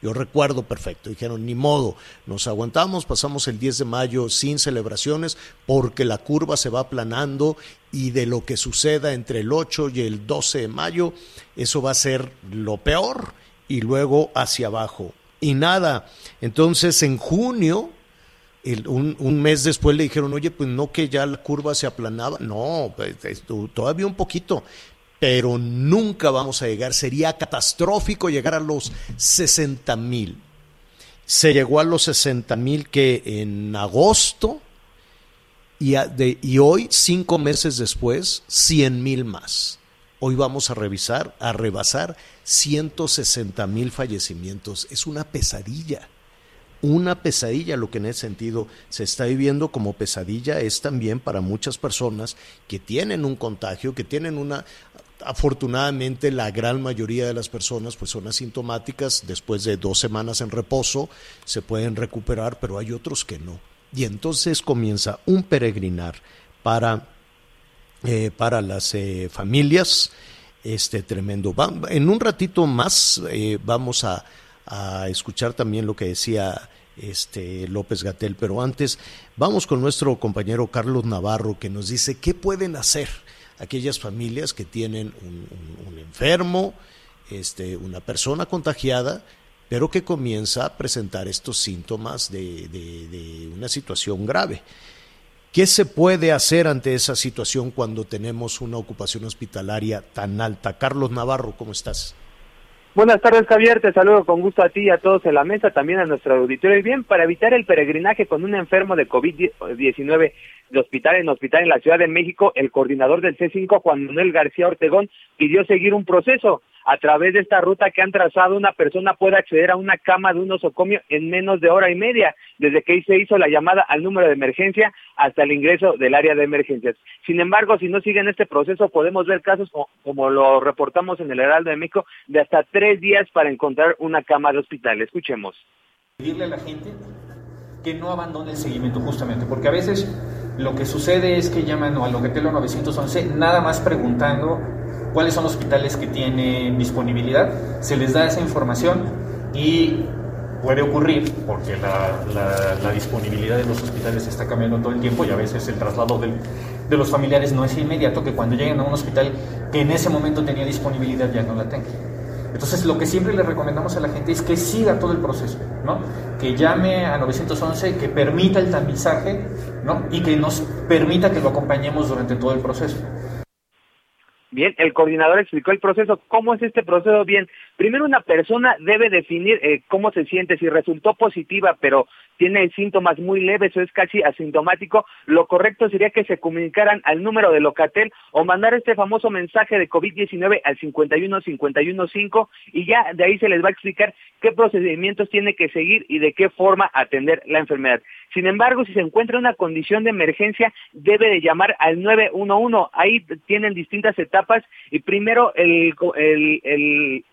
Yo recuerdo perfecto, dijeron, ni modo, nos aguantamos, pasamos el 10 de mayo sin celebraciones porque la curva se va aplanando y de lo que suceda entre el 8 y el 12 de mayo, eso va a ser lo peor y luego hacia abajo. Y nada, entonces en junio, un, un, mes después le dijeron, oye, pues no que ya la curva se aplanaba, no, pues, todavía un poquito, pero nunca vamos a llegar, sería catastrófico llegar a los 60 mil. Se llegó a los 60 mil que en agosto y, hoy, cinco meses después, 100 mil más. Hoy vamos a revisar, a rebasar 160 mil fallecimientos. Es una pesadilla una pesadilla, lo que en ese sentido se está viviendo como pesadilla es también para muchas personas que tienen un contagio, que tienen una... Afortunadamente la gran mayoría de las personas pues son asintomáticas, después de dos semanas en reposo se pueden recuperar, pero hay otros que no. Y entonces comienza un peregrinar para, eh, para las eh, familias, este tremendo. En un ratito más eh, vamos a a escuchar también lo que decía este López Gatel, pero antes vamos con nuestro compañero Carlos Navarro que nos dice qué pueden hacer aquellas familias que tienen un, enfermo, este, una persona contagiada, pero que comienza a presentar estos síntomas de, de una situación grave. ¿Qué se puede hacer ante esa situación cuando tenemos una ocupación hospitalaria tan alta? Carlos Navarro, ¿cómo estás? Buenas tardes, Javier. Te saludo con gusto a ti y a todos en la mesa, también a nuestro auditorio. Y bien, para evitar el peregrinaje con un enfermo de COVID-19 de hospital en hospital en la Ciudad de México, el coordinador del C5, Juan Manuel García Ortegón, pidió seguir un proceso. A través de esta ruta que han trazado, una persona puede acceder a una cama de un osocomio en menos de hora y media, desde que se hizo la llamada al número de emergencia hasta el ingreso del área de emergencias. Sin embargo, si no siguen este proceso, podemos ver casos como, lo reportamos en el Heraldo de México, de hasta tres días para encontrar una cama de hospital. Escuchemos. Pedirle a la gente que no abandone el seguimiento justamente, porque a veces lo que sucede es que llaman al Loquetelo 911 nada más preguntando cuáles son los hospitales que tienen disponibilidad, se les da esa información y puede ocurrir, porque la, disponibilidad de los hospitales está cambiando todo el tiempo y a veces el traslado de los familiares no es inmediato, que cuando lleguen a un hospital que en ese momento tenía disponibilidad ya no la tenga. Entonces, lo que siempre le recomendamos a la gente es que siga todo el proceso, ¿no? Que llame a 911, que permita el tamizaje, ¿no? Y que nos permita que lo acompañemos durante todo el proceso. Bien, el coordinador explicó el proceso. ¿Cómo es este proceso? Bien, primero una persona debe definir eh, cómo se siente, si resultó positiva, pero tiene síntomas muy leves o es casi asintomático, lo correcto sería que se comunicaran al número de Locatel o mandar este famoso mensaje de COVID-19 al 51515 y ya de ahí se les va a explicar qué procedimientos tiene que seguir y de qué forma atender la enfermedad. Sin embargo, si se encuentra una condición de emergencia, debe de llamar al 911. Ahí tienen distintas etapas y primero el, el, el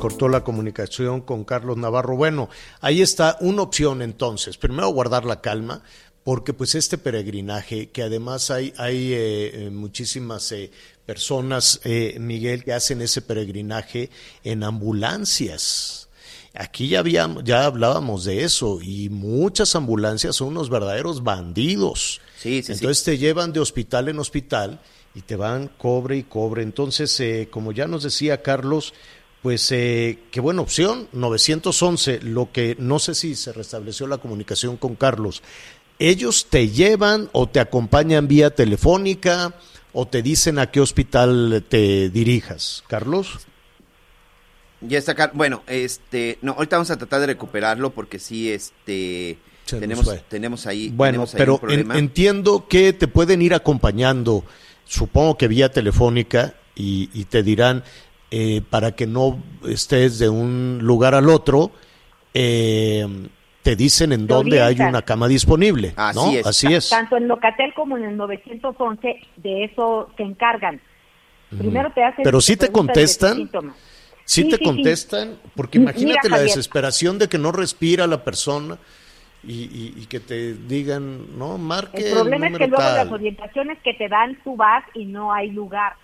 cortó la comunicación con Carlos Navarro. Bueno, ahí está una opción entonces. Primero guardar la calma, porque pues este peregrinaje, que además hay, hay eh, eh, muchísimas eh, personas, Miguel, que hacen ese peregrinaje en ambulancias. Aquí ya, habíamos, ya hablábamos de eso y muchas ambulancias son unos verdaderos bandidos. Sí, sí, Entonces te llevan de hospital en hospital y te van cobre y cobre. Entonces, como ya nos decía Carlos, pues eh, qué buena opción, 911, lo que no sé si se restableció la comunicación con Carlos. ¿Ellos te llevan o te acompañan vía telefónica o te dicen a qué hospital te dirijas? Carlos. Ya está, bueno, este, no, ahorita vamos a tratar de recuperarlo porque sí, este, tenemos, tenemos ahí. Bueno, pero entiendo que te pueden ir acompañando, supongo que vía telefónica, y, y te dirán, eh, para que no estés de un lugar al otro, eh, te dicen en dónde hay una cama disponible. Así es. Así es. Tanto en Locatel como en el 911 de eso se encargan. Primero te hacen Pero si te contestan. Sí, te contestan, porque imagínate la desesperación de que no respira la persona y, que te digan, no, marque. El problema es que luego las orientaciones que te dan, tú vas y no hay lugar.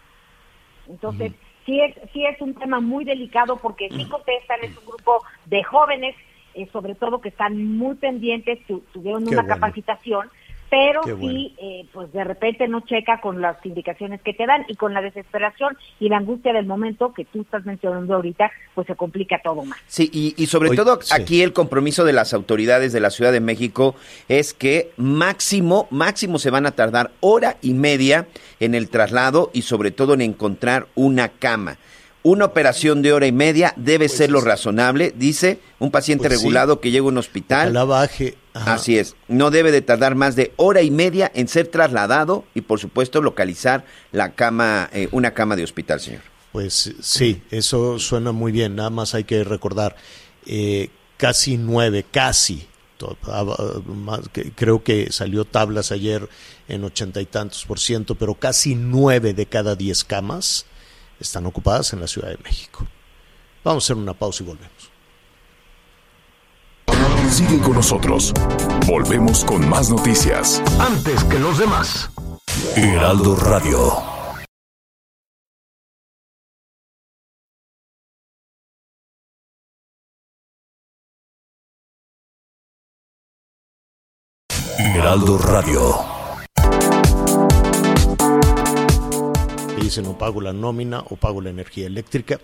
Entonces, sí es, sí es un tema muy delicado porque sí contestan, es un grupo de jóvenes, eh, sobre todo que están muy pendientes, tuvieron una capacitación, pero sí, eh, pues de repente no checa con las indicaciones que te dan y con la desesperación y la angustia del momento que tú estás mencionando ahorita, pues se complica todo más. Sí, y, sobre todo aquí el compromiso de las autoridades de la Ciudad de México es que máximo, máximo se van a tardar hora y media en el traslado y sobre todo en encontrar una cama. Una operación de hora y media debe pues ser lo razonable, dice un paciente pues regulado que llega a un hospital. La baje. Así es, no debe de tardar más de hora y media en ser trasladado y por supuesto localizar la cama, eh, una cama de hospital, señor. Pues sí, eso suena muy bien, nada más hay que recordar, eh, casi nueve, casi, creo que salió tablas ayer en ochenta y tantos por ciento, pero casi nueve de cada diez camas están ocupadas en la Ciudad de México. Vamos a hacer una pausa y volvemos. Sigue con nosotros. Volvemos con más noticias. Antes que los demás. Heraldo Radio. Heraldo Radio. dicen o pago la nómina o pago la energía eléctrica.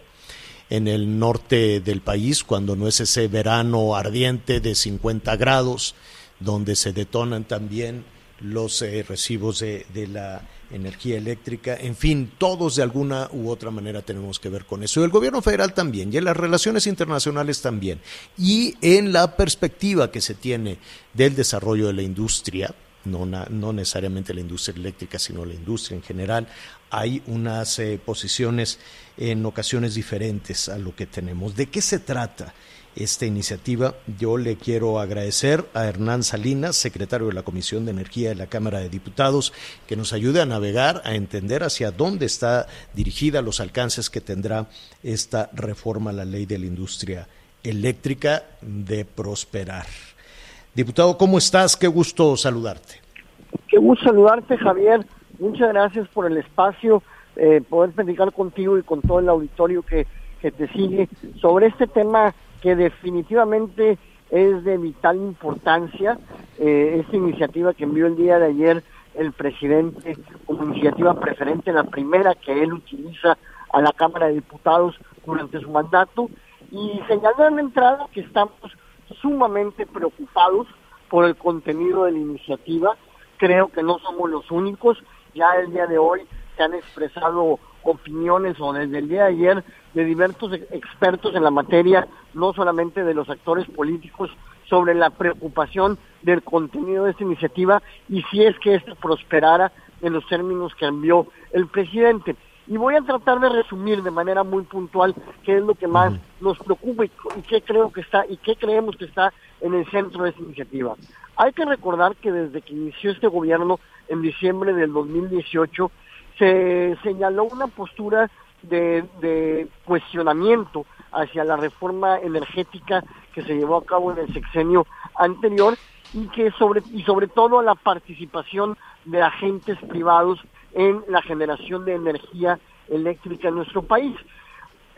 En el norte del país, cuando no es ese verano ardiente de 50 grados, donde se detonan también los eh, recibos de, de, la energía eléctrica, en fin, todos de alguna u otra manera tenemos que ver con eso. Y el gobierno federal también, y en las relaciones internacionales también, y en la perspectiva que se tiene del desarrollo de la industria, no, no necesariamente la industria eléctrica, sino la industria en general, hay unas eh, posiciones en ocasiones diferentes a lo que tenemos. ¿De qué se trata esta iniciativa? Yo le quiero agradecer a Hernán Salinas, secretario de la Comisión de Energía de la Cámara de Diputados, que nos ayude a navegar, a entender hacia dónde está dirigida, los alcances que tendrá esta reforma a la ley de la industria eléctrica de prosperar. Diputado, ¿cómo estás? Qué gusto saludarte. Qué gusto saludarte, Javier. Muchas gracias por el espacio, eh, poder platicar contigo y con todo el auditorio que, que te sigue sobre este tema que definitivamente es de vital importancia. Eh, esta iniciativa que envió el día de ayer el presidente como iniciativa preferente, la primera que él utiliza a la Cámara de Diputados durante su mandato, y señaló en la entrada que estamos sumamente preocupados por el contenido de la iniciativa. Creo que no somos los únicos ya el día de hoy se han expresado opiniones o desde el día de ayer de diversos expertos en la materia, no solamente de los actores políticos, sobre la preocupación del contenido de esta iniciativa y si es que ésta prosperara en los términos que envió el presidente. Y voy a tratar de resumir de manera muy puntual qué es lo que más nos preocupa y, y qué creo que está y qué creemos que está en el centro de esta iniciativa. Hay que recordar que desde que inició este gobierno en diciembre del 2018, se señaló una postura de, cuestionamiento hacia la reforma energética que se llevó a cabo en el sexenio anterior y que sobre y sobre todo la participación de agentes privados en la generación de energía eléctrica en nuestro país.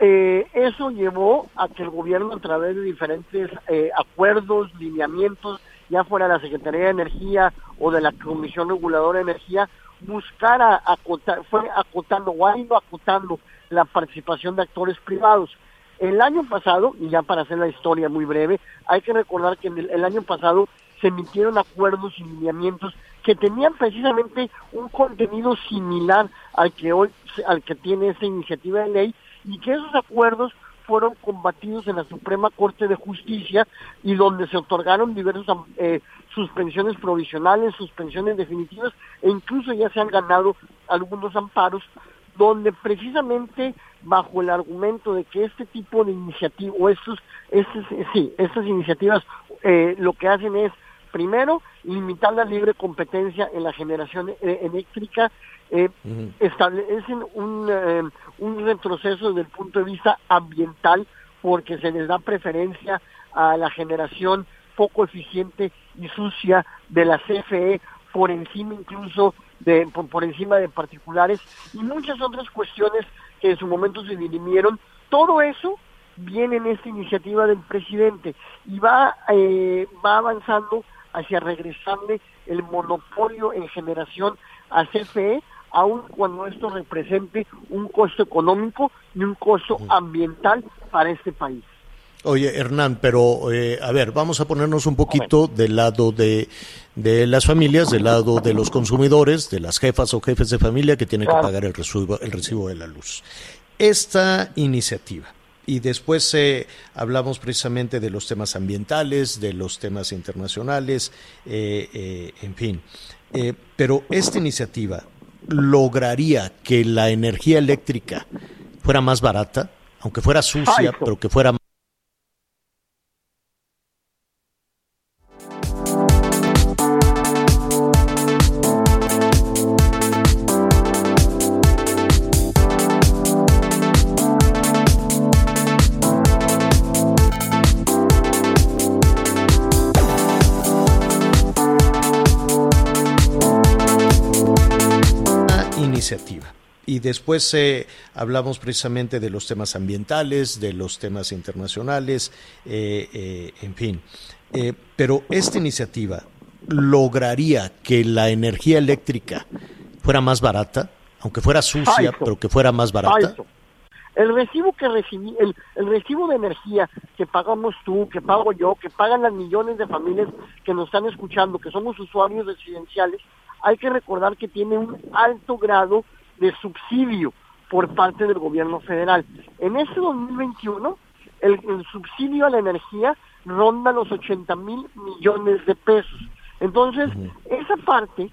Eh, eso llevó a que el gobierno a través de diferentes eh, acuerdos, lineamientos ya fuera la Secretaría de Energía o de la Comisión Reguladora de Energía, buscara acotar, fue acotando o ha ido acotando la participación de actores privados. El año pasado, y ya para hacer la historia muy breve, hay que recordar que el, el año pasado se emitieron acuerdos y lineamientos que tenían precisamente un contenido similar al que hoy al que tiene esta iniciativa de ley y que esos acuerdos fueron combatidos en la Suprema Corte de Justicia y donde se otorgaron diversas eh, suspensiones provisionales, suspensiones definitivas e incluso ya se han ganado algunos amparos donde precisamente bajo el argumento de que este tipo de iniciativas o estos, estos sí, estas iniciativas eh, lo que hacen es primero limitar la libre competencia en la generación eh, eléctrica eh, establecen un, eh, un retroceso desde el punto de vista ambiental porque se les da preferencia a la generación poco eficiente y sucia de la CFE por encima incluso de por, encima de particulares y muchas otras cuestiones que en su momento se dirimieron. Todo eso viene en esta iniciativa del presidente y va eh, va avanzando hacia regresarle el monopolio en generación a CFE, aun cuando esto represente un costo económico y un costo ambiental para este país. Oye, Hernán, pero eh, a ver, vamos a ponernos un poquito del lado de, de las familias, del lado de los consumidores, de las jefas o jefes de familia que tienen que pagar el recibo, el recibo de la luz. Esta iniciativa, y después eh, hablamos precisamente de los temas ambientales, de los temas internacionales, eh, en fin. pero esta iniciativa lograría que la energía eléctrica fuera más barata, aunque fuera sucia, pero que fuera más Y después eh, hablamos precisamente de los temas ambientales, de los temas internacionales, eh, eh, en fin. pero esta iniciativa lograría que la energía eléctrica fuera más barata, aunque fuera sucia, pero que fuera más barata. El recibo que recibí, el, el, recibo de energía que pagamos tú, que pago yo, que pagan las millones de familias que nos están escuchando, que somos usuarios residenciales, hay que recordar que tiene un alto grado de subsidio por parte del gobierno federal. En este 2021, el, subsidio a la energía ronda los 80 mil millones de pesos. Entonces, esa parte,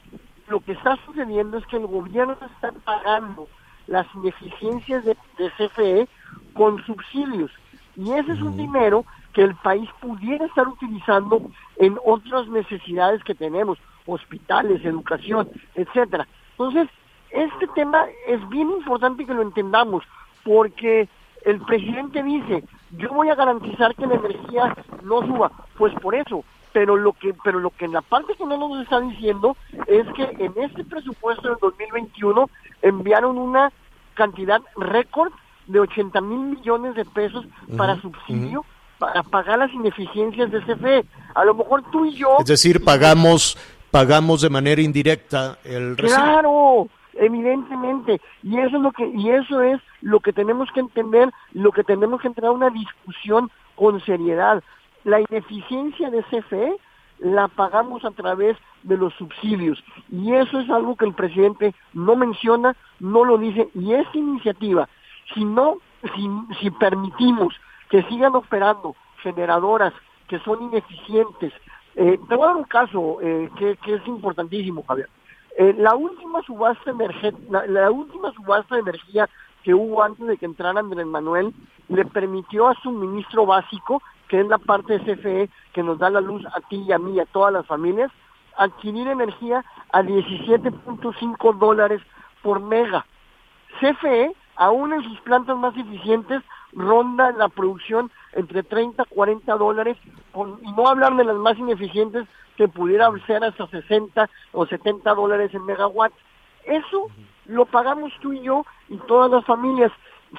lo que está sucediendo es que el gobierno está pagando las ineficiencias de, CFE con subsidios. Y ese es un dinero que el país pudiera estar utilizando en otras necesidades que tenemos, hospitales, educación, etcétera. Entonces, este tema es bien importante que lo entendamos, porque el presidente dice, yo voy a garantizar que la energía no suba, pues por eso, pero lo que pero lo que en la parte que no nos está diciendo es que en este presupuesto del 2021 enviaron una cantidad récord de 80 mil millones de pesos para subsidio para pagar las ineficiencias de CFE. A lo mejor tú y yo... Es decir, pagamos pagamos de manera indirecta el. Claro, evidentemente. Y eso es lo que y eso es lo que tenemos que entender lo que tenemos que entrar a una discusión con seriedad. La ineficiencia de CFE la pagamos a través de los subsidios. Y eso es algo que el presidente no menciona no lo dice. Y esta iniciativa si no si, si permitimos que sigan operando generadoras que son ineficientes eh, te voy a dar un caso eh, que, es importantísimo Javier eh, la última subasta la, la, última subasta de energía que hubo antes de que entrara Andrés Manuel le permitió a su ministro básico, que es la parte de CFE que nos da la luz a ti y a mí y a todas las familias, adquirir energía a 17.5 dólares por mega. CFE, aún en sus plantas más eficientes, ronda la producción entre 30 y 40 dólares, y no hablar de las más ineficientes que pudiera ser hasta 60 o 70 dólares en megawatt. Eso lo pagamos tú y yo y todas las familias.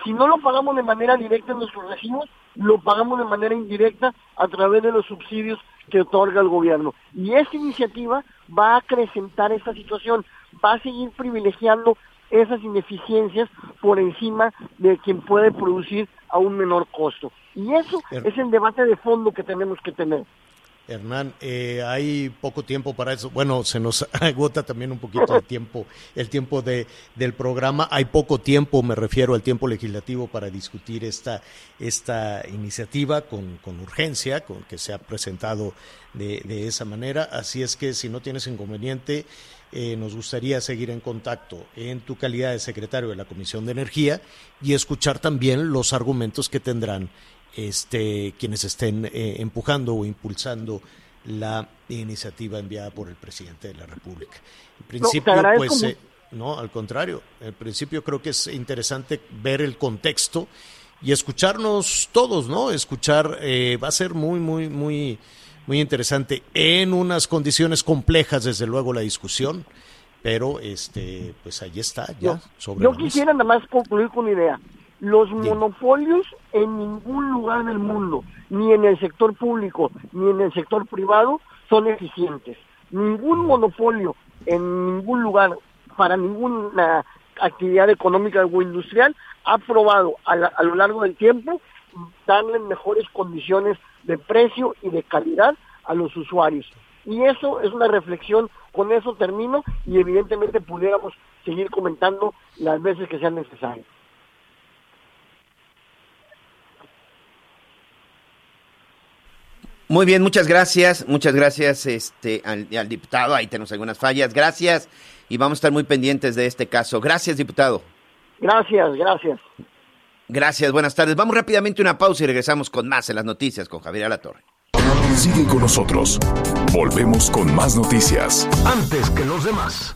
Si no lo pagamos de manera directa en nuestros recibos, lo pagamos de manera indirecta a través de los subsidios que otorga el gobierno. Y esta iniciativa va a acrecentar esta situación, va a seguir privilegiando esas ineficiencias por encima de quien puede producir a un menor costo. Y eso es el debate de fondo que tenemos que tener. Hernán, eh, hay poco tiempo para eso. Bueno, se nos agota también un poquito el tiempo, el tiempo de, del programa. Hay poco tiempo, me refiero al tiempo legislativo para discutir esta, esta iniciativa con, con urgencia, con que se ha presentado de, de, esa manera. Así es que si no tienes inconveniente, eh, nos gustaría seguir en contacto en tu calidad de secretario de la Comisión de Energía y escuchar también los argumentos que tendrán este, quienes estén eh, empujando o impulsando la iniciativa enviada por el presidente de la República. En principio, pues, eh, no, al contrario, en principio creo que es interesante ver el contexto y escucharnos todos, ¿no? Escuchar eh, va a ser muy, muy, muy, muy interesante en unas condiciones complejas, desde luego, la discusión, pero este, pues ahí está, ya. sobre yo quisiera nada más concluir con una idea. Los monopolios en ningún lugar del mundo, ni en el sector público, ni en el sector privado, son eficientes. Ningún monopolio en ningún lugar para ninguna actividad económica o industrial ha probado a, a lo largo del tiempo darle mejores condiciones de precio y de calidad a los usuarios. Y eso es una reflexión, con eso termino y evidentemente pudiéramos seguir comentando las veces que sean necesarias. Muy bien, muchas gracias, muchas gracias este, al, al, diputado. Ahí tenemos algunas fallas. Gracias y vamos a estar muy pendientes de este caso. Gracias, diputado. Gracias, gracias. Gracias, buenas tardes. Vamos rápidamente a una pausa y regresamos con más en las noticias con Javier Alatorre. Sigue con nosotros. Volvemos con más noticias. Antes que los demás.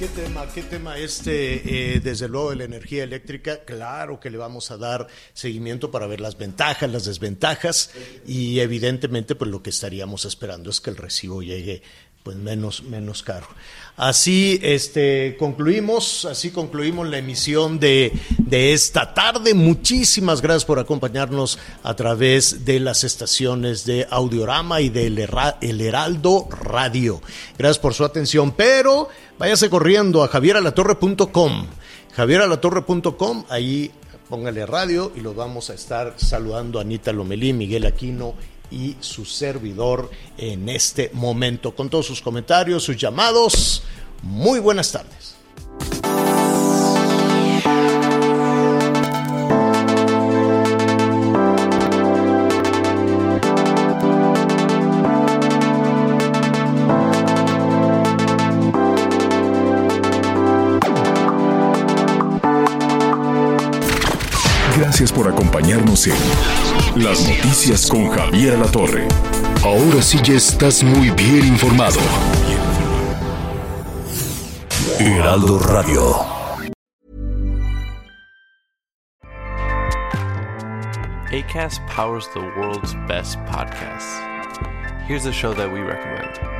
¿Qué tema, qué tema este? Eh, desde luego de la energía eléctrica, claro que le vamos a dar seguimiento para ver las ventajas, las desventajas y evidentemente pues lo que estaríamos esperando es que el recibo llegue pues menos, menos caro. Así este, concluimos, así concluimos la emisión de, de esta tarde. Muchísimas gracias por acompañarnos a través de las estaciones de Audiorama y del El Heraldo Radio. Gracias por su atención, pero váyase corriendo a javieralatorre.com. Javieralatorre.com, ahí póngale radio y los vamos a estar saludando a Anita Lomelí, Miguel Aquino y su servidor en este momento. Con todos sus comentarios, sus llamados. Muy buenas tardes. Las noticias con Javier La Torre. Ahora sí ya estás muy bien informado. Heraldo Radio. ACAS powers the world's best podcasts. Here's a show that we recommend.